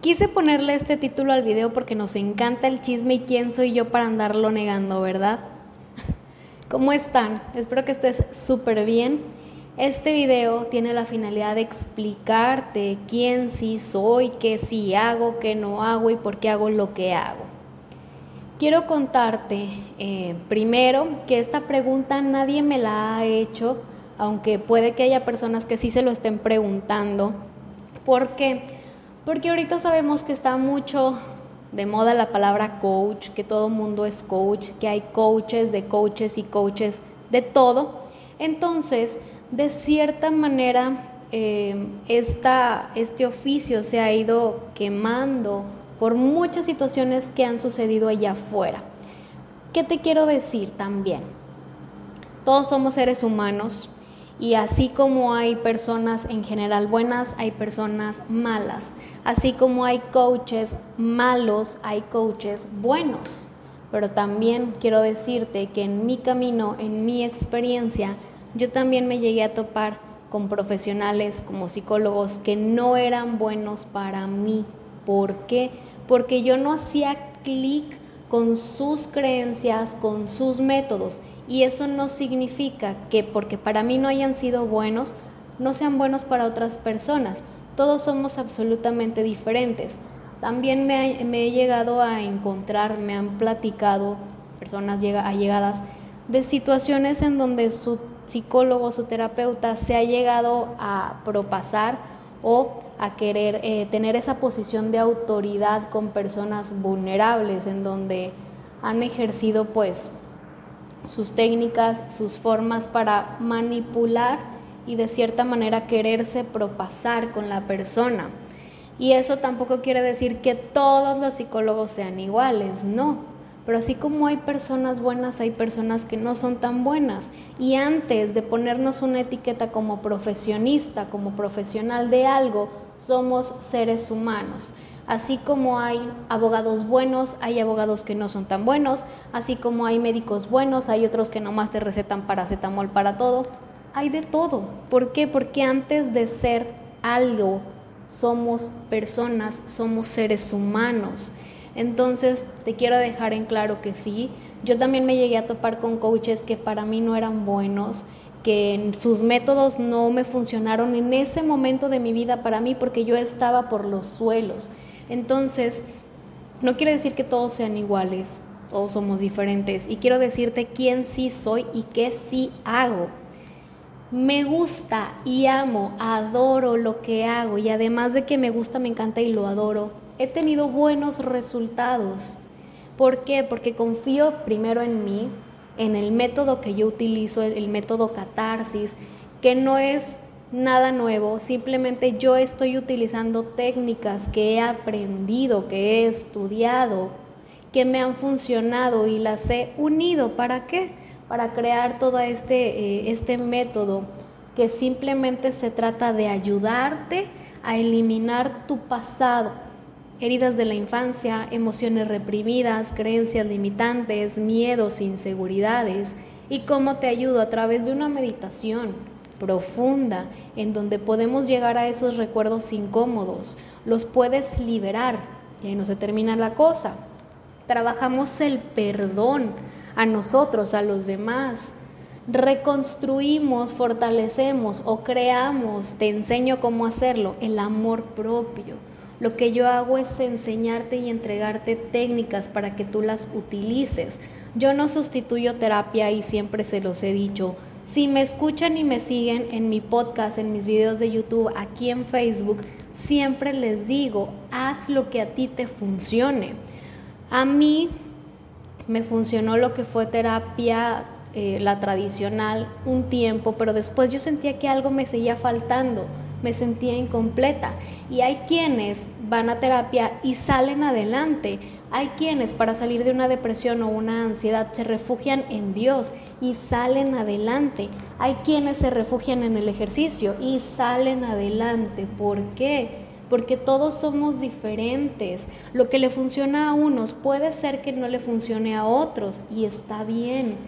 Quise ponerle este título al video porque nos encanta el chisme y quién soy yo para andarlo negando, ¿verdad? ¿Cómo están? Espero que estés súper bien. Este video tiene la finalidad de explicarte quién sí soy, qué sí hago, qué no hago y por qué hago lo que hago. Quiero contarte eh, primero que esta pregunta nadie me la ha hecho, aunque puede que haya personas que sí se lo estén preguntando. ¿Por qué? Porque ahorita sabemos que está mucho de moda la palabra coach, que todo mundo es coach, que hay coaches de coaches y coaches de todo. Entonces, de cierta manera, eh, este oficio se ha ido quemando por muchas situaciones que han sucedido allá afuera. ¿Qué te quiero decir también? Todos somos seres humanos, y así como hay personas en general buenas, hay personas malas. Así como hay coaches malos, hay coaches buenos. Pero también quiero decirte que en mi camino, en mi experiencia, yo también me llegué a topar con profesionales como psicólogos que no eran buenos para mí. ¿Por qué? Porque yo no hacía clic con sus creencias, con sus métodos. Y eso no significa que porque para mí no hayan sido buenos, no sean buenos para otras personas. Todos somos absolutamente diferentes. También me, he llegado a encontrar, me han platicado personas allegadas de situaciones en donde su psicólogo, su terapeuta se ha llegado a propasar o a querer eh, tener esa posición de autoridad con personas vulnerables en donde han ejercido pues sus técnicas, sus formas para manipular y de cierta manera quererse propasar con la persona. Y eso tampoco quiere decir que todos los psicólogos sean iguales, no. Pero así como hay personas buenas, hay personas que no son tan buenas. Y antes de ponernos una etiqueta como profesionista, como profesional de algo, somos seres humanos. Así como hay abogados buenos, hay abogados que no son tan buenos, así como hay médicos buenos, hay otros que nomás te recetan paracetamol para todo. Hay de todo. ¿Por qué? Porque antes de ser algo, somos personas, somos seres humanos. Entonces, te quiero dejar en claro que sí, yo también me llegué a topar con coaches que para mí no eran buenos, que sus métodos no me funcionaron en ese momento de mi vida para mí porque yo estaba por los suelos. Entonces, no quiere decir que todos sean iguales, todos somos diferentes. Y quiero decirte quién sí soy y qué sí hago. Me gusta y amo, adoro lo que hago y además de que me gusta, me encanta y lo adoro, he tenido buenos resultados. ¿Por qué? Porque confío primero en mí, en el método que yo utilizo, el método catarsis, que no es nada nuevo, simplemente yo estoy utilizando técnicas que he aprendido, que he estudiado, que me han funcionado y las he unido. ¿Para qué? Para crear todo este, eh, este método que simplemente se trata de ayudarte a eliminar tu pasado, heridas de la infancia, emociones reprimidas, creencias limitantes, miedos, inseguridades y cómo te ayudo a través de una meditación profunda, en donde podemos llegar a esos recuerdos incómodos, los puedes liberar y ahí no se termina la cosa. Trabajamos el perdón a nosotros, a los demás. Reconstruimos, fortalecemos o creamos, te enseño cómo hacerlo, el amor propio. Lo que yo hago es enseñarte y entregarte técnicas para que tú las utilices. Yo no sustituyo terapia y siempre se los he dicho. Si me escuchan y me siguen en mi podcast, en mis videos de YouTube, aquí en Facebook, siempre les digo, haz lo que a ti te funcione. A mí me funcionó lo que fue terapia, eh, la tradicional, un tiempo, pero después yo sentía que algo me seguía faltando, me sentía incompleta. Y hay quienes van a terapia y salen adelante hay quienes para salir de una depresión o una ansiedad se refugian en Dios y salen adelante. Hay quienes se refugian en el ejercicio y salen adelante. ¿Por qué? Porque todos somos diferentes. Lo que le funciona a unos puede ser que no le funcione a otros y está bien.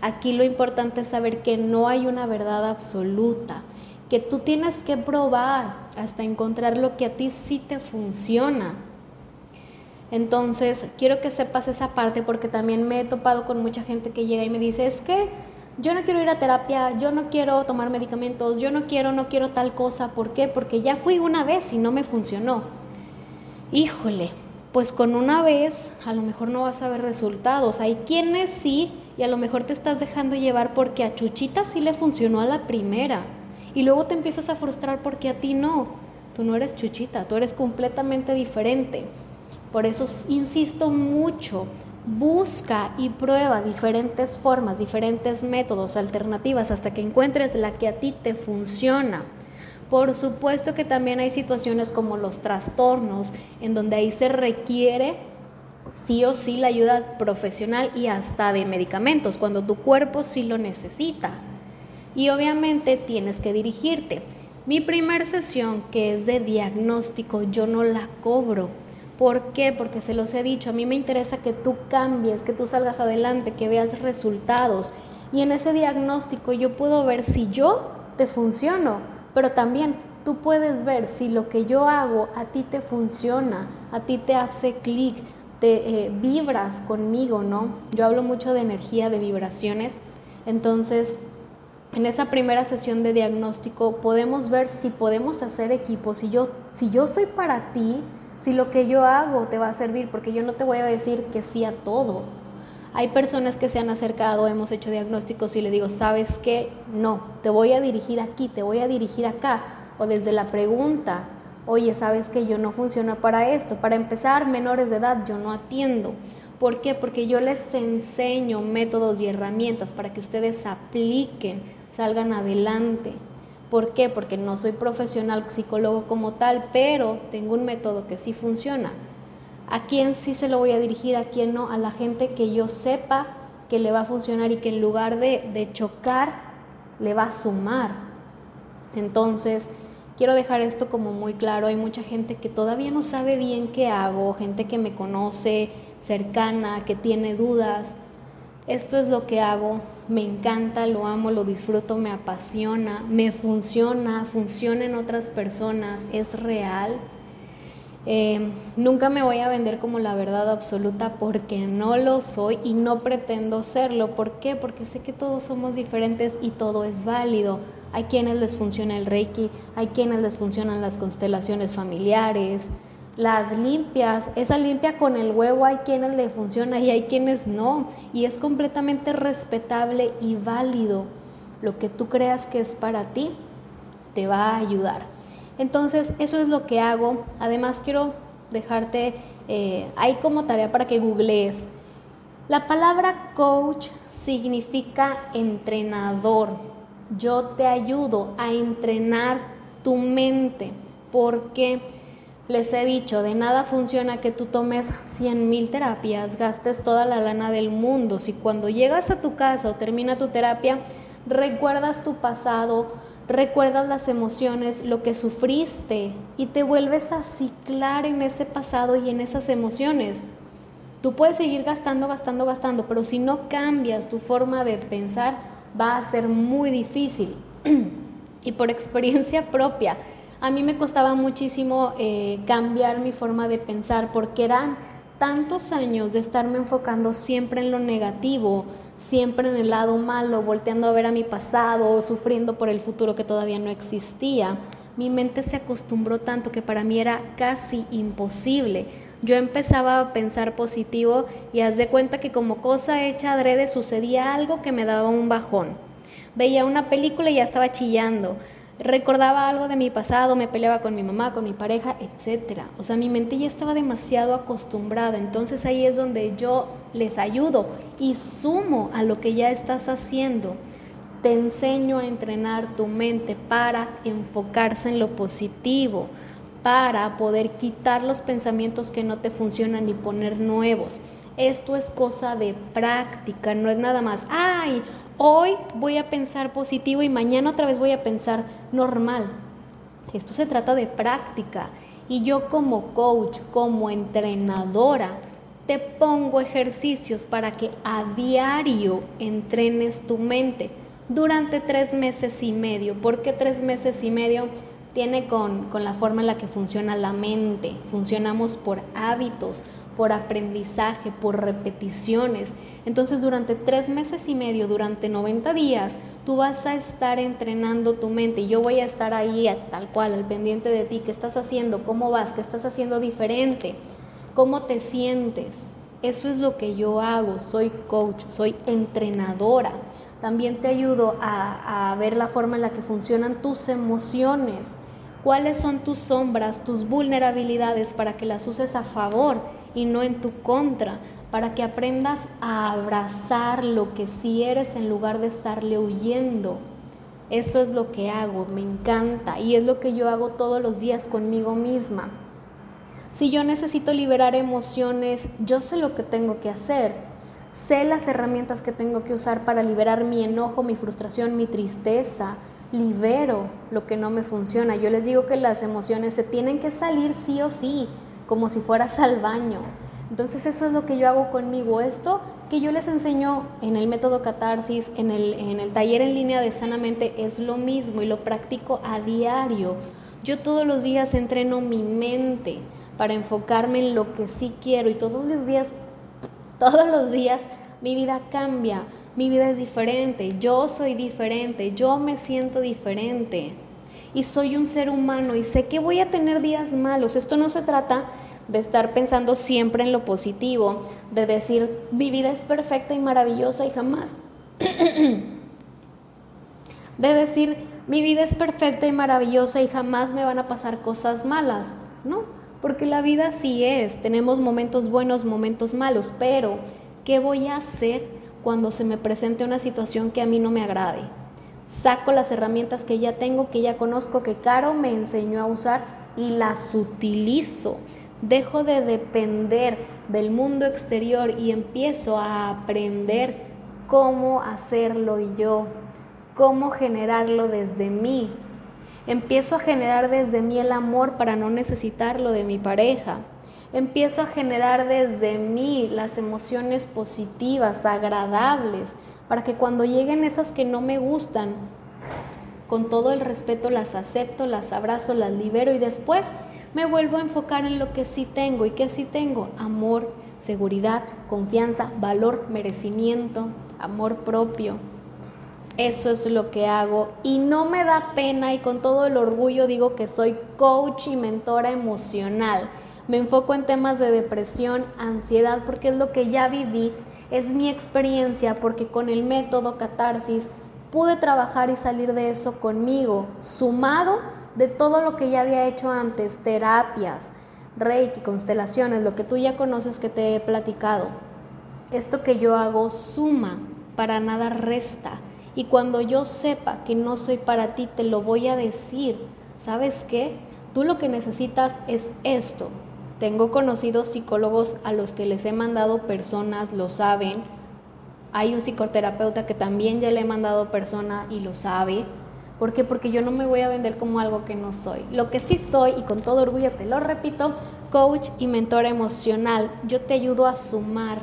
Aquí lo importante es saber que no hay una verdad absoluta, que tú tienes que probar. hasta encontrar lo que a ti sí te funciona. Entonces, quiero que sepas esa parte porque también me he topado con mucha gente que llega y me dice, es que yo no quiero ir a terapia, yo no quiero tomar medicamentos, yo no quiero, no quiero tal cosa. ¿Por qué? Porque ya fui una vez y no me funcionó. Híjole, pues con una vez a lo mejor no vas a ver resultados. Hay quienes sí y a lo mejor te estás dejando llevar porque a Chuchita sí le funcionó a la primera. Y luego te empiezas a frustrar porque a ti no. Tú no eres Chuchita, tú eres completamente diferente. Por eso insisto mucho, busca y prueba diferentes formas, diferentes métodos, alternativas, hasta que encuentres la que a ti te funciona. Por supuesto que también hay situaciones como los trastornos, en donde ahí se requiere sí o sí la ayuda profesional y hasta de medicamentos, cuando tu cuerpo sí lo necesita. Y obviamente tienes que dirigirte. Mi primer sesión, que es de diagnóstico, yo no la cobro ¿Por qué? Porque se los he dicho, a mí me interesa que tú cambies, que tú salgas adelante, que veas resultados. Y en ese diagnóstico yo puedo ver si yo te funciono, pero también tú puedes ver si lo que yo hago a ti te funciona, a ti te hace clic, te eh, vibras conmigo, ¿no? Yo hablo mucho de energía, de vibraciones. Entonces, en esa primera sesión de diagnóstico podemos ver si podemos hacer equipo, si yo, si yo soy para ti, si lo que yo hago te va a servir, porque yo no te voy a decir que sí a todo. Hay personas que se han acercado, hemos hecho diagnósticos y le digo, ¿sabes qué? No, te voy a dirigir aquí, te voy a dirigir acá. O desde la pregunta, oye, ¿sabes que yo no funciona para esto? Para empezar, menores de edad yo no atiendo. ¿Por qué? Porque yo les enseño métodos y herramientas para que ustedes apliquen, salgan adelante. ¿Por qué? Porque no soy profesional psicólogo como tal, pero tengo un método que sí funciona. ¿A quién sí se lo voy a dirigir? ¿A quién no? A la gente que yo sepa que le va a funcionar y que en lugar de, de chocar, le va a sumar. Entonces, quiero dejar esto como muy claro. Hay mucha gente que todavía no sabe bien qué hago, gente que me conoce cercana, que tiene dudas esto es lo que hago, me encanta, lo amo, lo disfruto, me apasiona, me funciona, funciona en otras personas, es real. Eh, nunca me voy a vender como la verdad absoluta porque no lo soy y no pretendo serlo. ¿Por qué? Porque sé que todos somos diferentes y todo es válido. Hay quienes les funciona el reiki, hay quienes les funcionan las constelaciones familiares, las limpias, esa limpia con el huevo hay quienes le funciona y hay quienes no. Y es completamente respetable y válido. Lo que tú creas que es para ti, te va a ayudar. Entonces, eso es lo que hago. Además, quiero dejarte, eh, hay como tarea para que googlees. La palabra coach significa entrenador. Yo te ayudo a entrenar tu mente. ¿Por qué? Les he dicho, de nada funciona que tú tomes 100 mil terapias, gastes toda la lana del mundo. Si cuando llegas a tu casa o termina tu terapia, recuerdas tu pasado, recuerdas las emociones, lo que sufriste y te vuelves a ciclar en ese pasado y en esas emociones. Tú puedes seguir gastando, gastando, gastando, pero si no cambias tu forma de pensar, va a ser muy difícil. y por experiencia propia, a mí me costaba muchísimo eh, cambiar mi forma de pensar porque eran tantos años de estarme enfocando siempre en lo negativo, siempre en el lado malo, volteando a ver a mi pasado, sufriendo por el futuro que todavía no existía. Mi mente se acostumbró tanto que para mí era casi imposible. Yo empezaba a pensar positivo y haz de cuenta que como cosa hecha adrede sucedía algo que me daba un bajón. Veía una película y ya estaba chillando recordaba algo de mi pasado, me peleaba con mi mamá, con mi pareja, etc. O sea, mi mente ya estaba demasiado acostumbrada. Entonces ahí es donde yo les ayudo y sumo a lo que ya estás haciendo. Te enseño a entrenar tu mente para enfocarse en lo positivo, para poder quitar los pensamientos que no te funcionan y poner nuevos. Esto es cosa de práctica, no es nada más, ay, hoy voy a pensar positivo y mañana otra vez voy a pensar normal. Esto se trata de práctica y yo como coach, como entrenadora, te pongo ejercicios para que a diario entrenes tu mente durante tres meses y medio. ¿Por qué tres meses y medio? tiene con, con la forma en la que funciona la mente. Funcionamos por hábitos, por aprendizaje, por repeticiones. Entonces durante tres meses y medio, durante 90 días, tú vas a estar entrenando tu mente. Yo voy a estar ahí tal cual, al pendiente de ti, qué estás haciendo, cómo vas, qué estás haciendo diferente, cómo te sientes. Eso es lo que yo hago, soy coach, soy entrenadora. También te ayudo a, a ver la forma en la que funcionan tus emociones. Cuáles son tus sombras, tus vulnerabilidades para que las uses a favor y no en tu contra, para que aprendas a abrazar lo que sí eres en lugar de estarle huyendo. Eso es lo que hago, me encanta y es lo que yo hago todos los días conmigo misma. Si yo necesito liberar emociones, yo sé lo que tengo que hacer. Sé las herramientas que tengo que usar para liberar mi enojo, mi frustración, mi tristeza. Libero lo que no me funciona. Yo les digo que las emociones se tienen que salir sí o sí como si fueras al baño. Entonces eso es lo que yo hago conmigo. Esto que yo les enseño en el método catarsis, en el, en el taller en línea de sanamente, es lo mismo y lo practico a diario. Yo todos los días entreno mi mente para enfocarme en lo que sí quiero y todos los días, todos los días mi vida cambia, mi vida es diferente, yo soy diferente, yo me siento diferente y soy un ser humano y sé que voy a tener días malos. Esto no se trata de estar pensando siempre en lo positivo, de decir mi vida es perfecta y maravillosa y jamás. de decir mi vida es perfecta y maravillosa y jamás me van a pasar cosas malas, ¿no? Porque la vida sí es, tenemos momentos buenos, momentos malos, pero ¿qué voy a hacer cuando se me presente una situación que a mí no me agrade? Saco las herramientas que ya tengo, que ya conozco, que Caro me enseñó a usar y las utilizo. Dejo de depender del mundo exterior y empiezo a aprender cómo hacerlo yo, cómo generarlo desde mí. Empiezo a generar desde mí el amor para no necesitarlo de mi pareja. Empiezo a generar desde mí las emociones positivas, agradables, para que cuando lleguen esas que no me gustan, con todo el respeto las acepto, las abrazo, las libero y después me vuelvo a enfocar en lo que sí tengo y que sí tengo, amor, seguridad, confianza, valor, merecimiento, amor propio. Eso es lo que hago y no me da pena y con todo el orgullo digo que soy coach y mentora emocional. Me enfoco en temas de depresión, ansiedad, porque es lo que ya viví es mi experiencia porque con el método catarsis pude trabajar y salir de eso conmigo, sumado de todo lo que ya había hecho antes, terapias, reiki, constelaciones, lo que tú ya conoces que te he platicado. Esto que yo hago suma, para nada resta. Y cuando yo sepa que no soy para ti, te lo voy a decir. ¿Sabes qué? Tú lo que necesitas es esto. Tengo conocidos psicólogos a los que les he mandado personas, lo saben. Hay un psicoterapeuta que también ya le he mandado persona y lo sabe. ¿Por qué? Porque yo no me voy a vender como algo que no soy. Lo que sí soy, y con todo orgullo te lo repito, coach y mentor emocional. Yo te ayudo a sumar.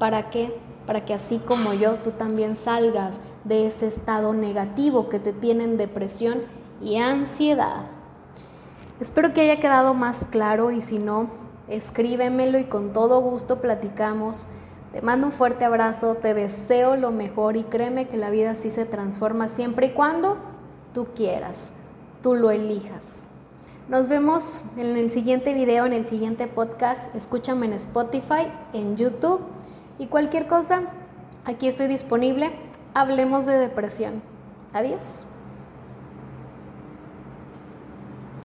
¿Para qué? Para que así como yo, tú también salgas de ese estado negativo que te tiene en depresión y ansiedad. Espero que haya quedado más claro y si no, escríbemelo y con todo gusto platicamos. Te mando un fuerte abrazo, te deseo lo mejor y créeme que la vida sí se transforma siempre y cuando tú quieras, tú lo elijas. Nos vemos en el siguiente video, en el siguiente podcast. Escúchame en Spotify, en YouTube y cualquier cosa, aquí estoy disponible. Hablemos de depresión. Adiós.